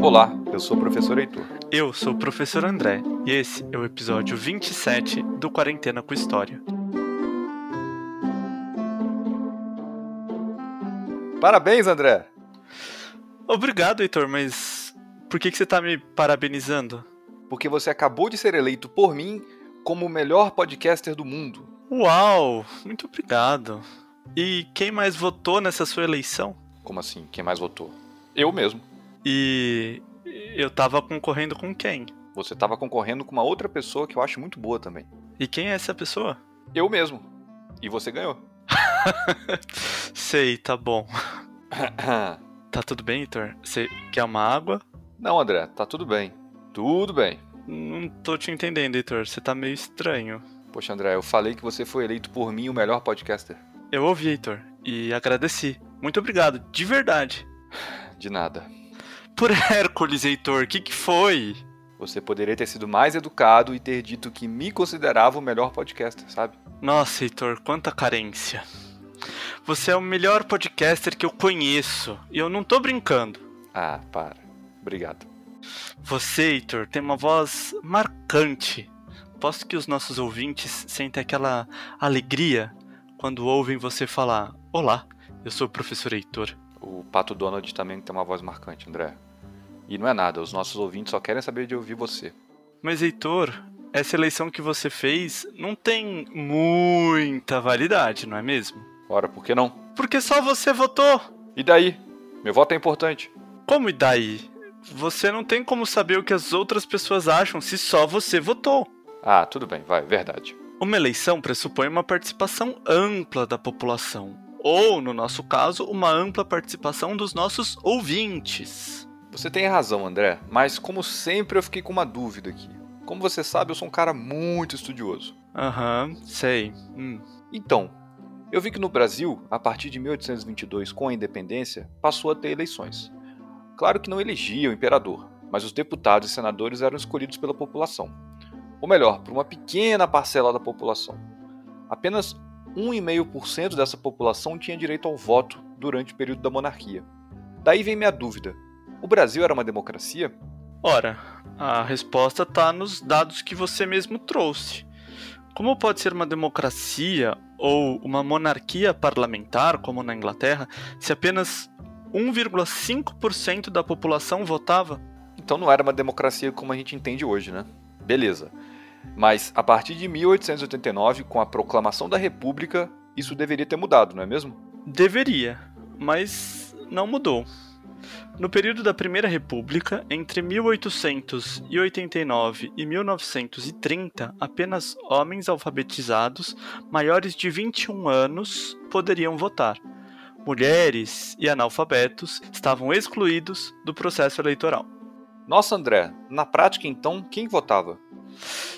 Olá, eu sou o professor Heitor. Eu sou o professor André e esse é o episódio 27 do Quarentena com História. Parabéns, André! Obrigado, Heitor, mas por que, que você está me parabenizando? Porque você acabou de ser eleito por mim como o melhor podcaster do mundo. Uau! Muito obrigado. E quem mais votou nessa sua eleição? Como assim? Quem mais votou? Eu mesmo. E eu tava concorrendo com quem? Você estava concorrendo com uma outra pessoa que eu acho muito boa também. E quem é essa pessoa? Eu mesmo. E você ganhou. Sei, tá bom. tá tudo bem, Heitor? Você quer uma água? Não, André, tá tudo bem. Tudo bem. Não tô te entendendo, Heitor. Você tá meio estranho. Poxa, André, eu falei que você foi eleito por mim o melhor podcaster. Eu ouvi, Heitor, e agradeci. Muito obrigado, de verdade. De nada. Por Hércules, Heitor, o que, que foi? Você poderia ter sido mais educado e ter dito que me considerava o melhor podcaster, sabe? Nossa, Heitor, quanta carência. Você é o melhor podcaster que eu conheço, e eu não tô brincando. Ah, para. Obrigado. Você, Heitor, tem uma voz marcante. Posso que os nossos ouvintes sentem aquela alegria quando ouvem você falar: Olá, eu sou o professor Heitor. O Pato Donald também tem uma voz marcante, André. E não é nada, os nossos ouvintes só querem saber de ouvir você. Mas, Heitor, essa eleição que você fez não tem muita validade, não é mesmo? Ora, por que não? Porque só você votou. E daí? Meu voto é importante. Como e daí? Você não tem como saber o que as outras pessoas acham se só você votou. Ah, tudo bem, vai, verdade. Uma eleição pressupõe uma participação ampla da população, ou, no nosso caso, uma ampla participação dos nossos ouvintes. Você tem razão, André, mas como sempre eu fiquei com uma dúvida aqui. Como você sabe, eu sou um cara muito estudioso. Aham, sei. Hum. Então, eu vi que no Brasil, a partir de 1822, com a independência, passou a ter eleições. Claro que não elegia o imperador, mas os deputados e senadores eram escolhidos pela população. Ou melhor, por uma pequena parcela da população. Apenas 1,5% dessa população tinha direito ao voto durante o período da monarquia. Daí vem minha dúvida: o Brasil era uma democracia? Ora, a resposta está nos dados que você mesmo trouxe. Como pode ser uma democracia ou uma monarquia parlamentar, como na Inglaterra, se apenas 1,5% da população votava? Então não era uma democracia como a gente entende hoje, né? Beleza. Mas a partir de 1889, com a proclamação da República, isso deveria ter mudado, não é mesmo? Deveria, mas não mudou. No período da Primeira República, entre 1889 e 1930, apenas homens alfabetizados maiores de 21 anos poderiam votar. Mulheres e analfabetos estavam excluídos do processo eleitoral. Nossa, André, na prática então, quem votava?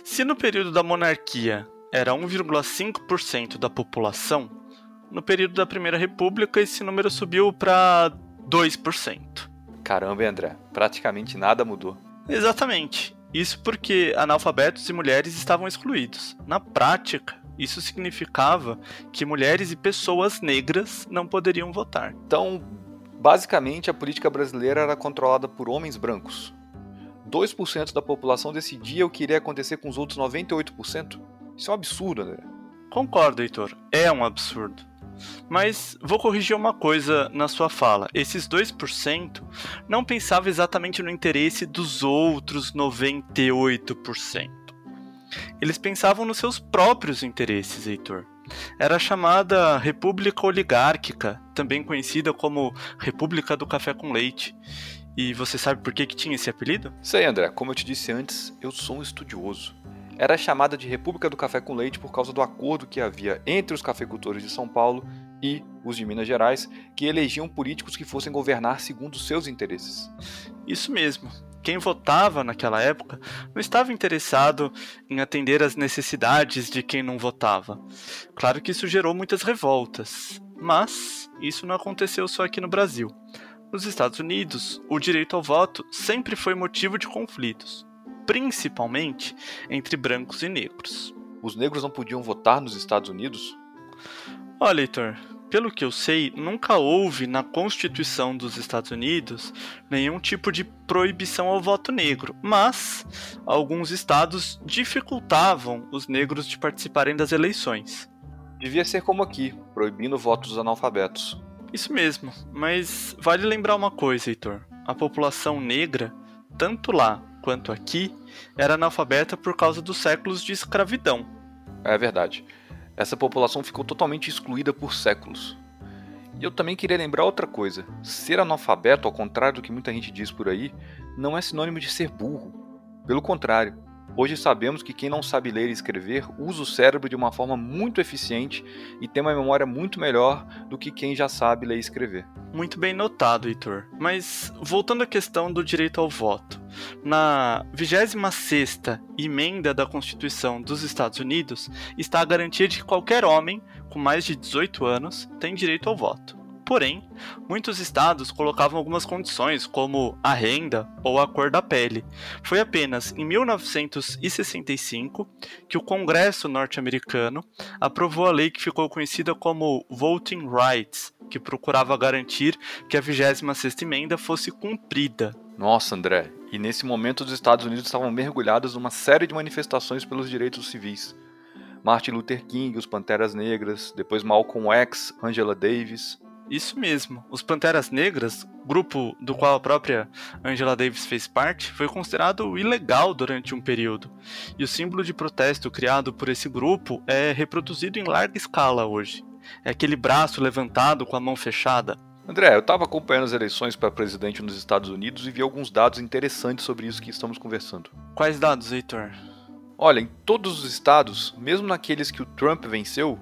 Se no período da monarquia era 1,5% da população, no período da Primeira República esse número subiu para 2%. Caramba, André, praticamente nada mudou. Exatamente. Isso porque analfabetos e mulheres estavam excluídos. Na prática, isso significava que mulheres e pessoas negras não poderiam votar. Então, basicamente, a política brasileira era controlada por homens brancos. 2% da população decidia o que iria acontecer com os outros 98%? Isso é um absurdo, André. Concordo, Heitor. É um absurdo. Mas vou corrigir uma coisa na sua fala. Esses 2% não pensavam exatamente no interesse dos outros 98%. Eles pensavam nos seus próprios interesses, Heitor. Era a chamada República Oligárquica, também conhecida como República do Café com Leite. E você sabe por que, que tinha esse apelido? Sei, André. Como eu te disse antes, eu sou um estudioso. Era chamada de República do Café com Leite por causa do acordo que havia entre os cafeicultores de São Paulo e os de Minas Gerais, que elegiam políticos que fossem governar segundo seus interesses. Isso mesmo. Quem votava naquela época não estava interessado em atender às necessidades de quem não votava. Claro que isso gerou muitas revoltas, mas isso não aconteceu só aqui no Brasil. Nos Estados Unidos, o direito ao voto sempre foi motivo de conflitos, principalmente entre brancos e negros. Os negros não podiam votar nos Estados Unidos? Olha, Heitor, pelo que eu sei, nunca houve na Constituição dos Estados Unidos nenhum tipo de proibição ao voto negro, mas alguns estados dificultavam os negros de participarem das eleições. Devia ser como aqui, proibindo votos dos analfabetos. Isso mesmo, mas vale lembrar uma coisa, Heitor. A população negra, tanto lá quanto aqui, era analfabeta por causa dos séculos de escravidão. É verdade. Essa população ficou totalmente excluída por séculos. E eu também queria lembrar outra coisa: ser analfabeto, ao contrário do que muita gente diz por aí, não é sinônimo de ser burro. Pelo contrário, Hoje sabemos que quem não sabe ler e escrever usa o cérebro de uma forma muito eficiente e tem uma memória muito melhor do que quem já sabe ler e escrever. Muito bem notado, Heitor. Mas voltando à questão do direito ao voto. Na 26ª emenda da Constituição dos Estados Unidos está a garantia de que qualquer homem com mais de 18 anos tem direito ao voto. Porém, muitos estados colocavam algumas condições, como a renda ou a cor da pele. Foi apenas em 1965 que o Congresso norte-americano aprovou a lei que ficou conhecida como Voting Rights, que procurava garantir que a 26ª emenda fosse cumprida. Nossa, André, e nesse momento os Estados Unidos estavam mergulhados numa série de manifestações pelos direitos civis. Martin Luther King, os Panteras Negras, depois Malcolm X, Angela Davis. Isso mesmo. Os Panteras Negras, grupo do qual a própria Angela Davis fez parte, foi considerado ilegal durante um período. E o símbolo de protesto criado por esse grupo é reproduzido em larga escala hoje. É aquele braço levantado com a mão fechada. André, eu estava acompanhando as eleições para presidente nos Estados Unidos e vi alguns dados interessantes sobre isso que estamos conversando. Quais dados, Heitor? Olha, em todos os estados, mesmo naqueles que o Trump venceu,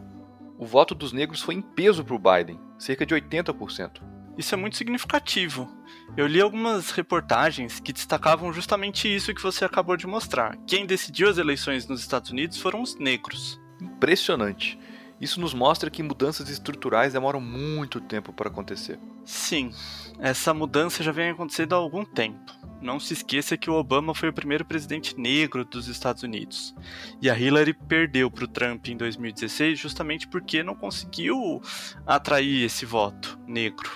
o voto dos negros foi em peso para o Biden, cerca de 80%. Isso é muito significativo. Eu li algumas reportagens que destacavam justamente isso que você acabou de mostrar. Quem decidiu as eleições nos Estados Unidos foram os negros. Impressionante. Isso nos mostra que mudanças estruturais demoram muito tempo para acontecer. Sim, essa mudança já vem acontecendo há algum tempo. Não se esqueça que o Obama foi o primeiro presidente negro dos Estados Unidos. E a Hillary perdeu para o Trump em 2016 justamente porque não conseguiu atrair esse voto negro.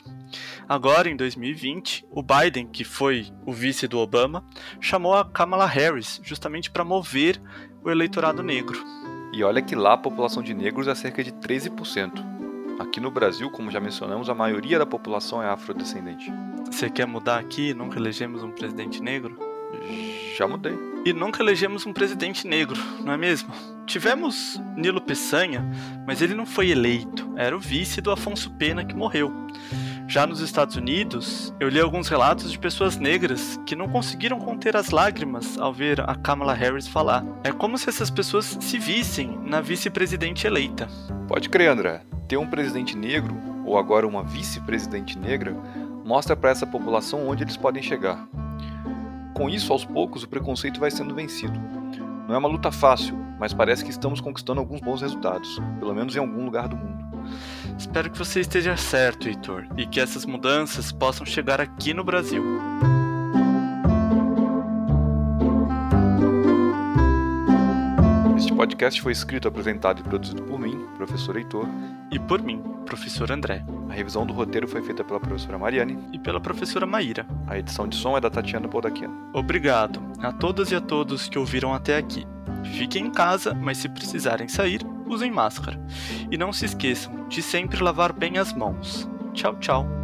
Agora, em 2020, o Biden, que foi o vice do Obama, chamou a Kamala Harris justamente para mover o eleitorado negro. E olha que lá a população de negros é cerca de 13%. Aqui no Brasil, como já mencionamos, a maioria da população é afrodescendente. Você quer mudar aqui? Nunca elegemos um presidente negro? Já mudei. E nunca elegemos um presidente negro, não é mesmo? Tivemos Nilo Peçanha, mas ele não foi eleito, era o vice do Afonso Pena que morreu. Já nos Estados Unidos, eu li alguns relatos de pessoas negras que não conseguiram conter as lágrimas ao ver a Kamala Harris falar. É como se essas pessoas se vissem na vice-presidente eleita. Pode crer, André. Ter um presidente negro, ou agora uma vice-presidente negra, mostra para essa população onde eles podem chegar. Com isso, aos poucos, o preconceito vai sendo vencido. Não é uma luta fácil, mas parece que estamos conquistando alguns bons resultados, pelo menos em algum lugar do mundo. Espero que você esteja certo, Heitor, e que essas mudanças possam chegar aqui no Brasil. Este podcast foi escrito, apresentado e produzido por mim, professor Heitor. E por mim, professor André. A revisão do roteiro foi feita pela professora Mariane. E pela professora Maíra. A edição de som é da Tatiana Boldaquian. Obrigado a todas e a todos que ouviram até aqui. Fiquem em casa, mas se precisarem sair, usem máscara. E não se esqueçam de sempre lavar bem as mãos. Tchau, tchau.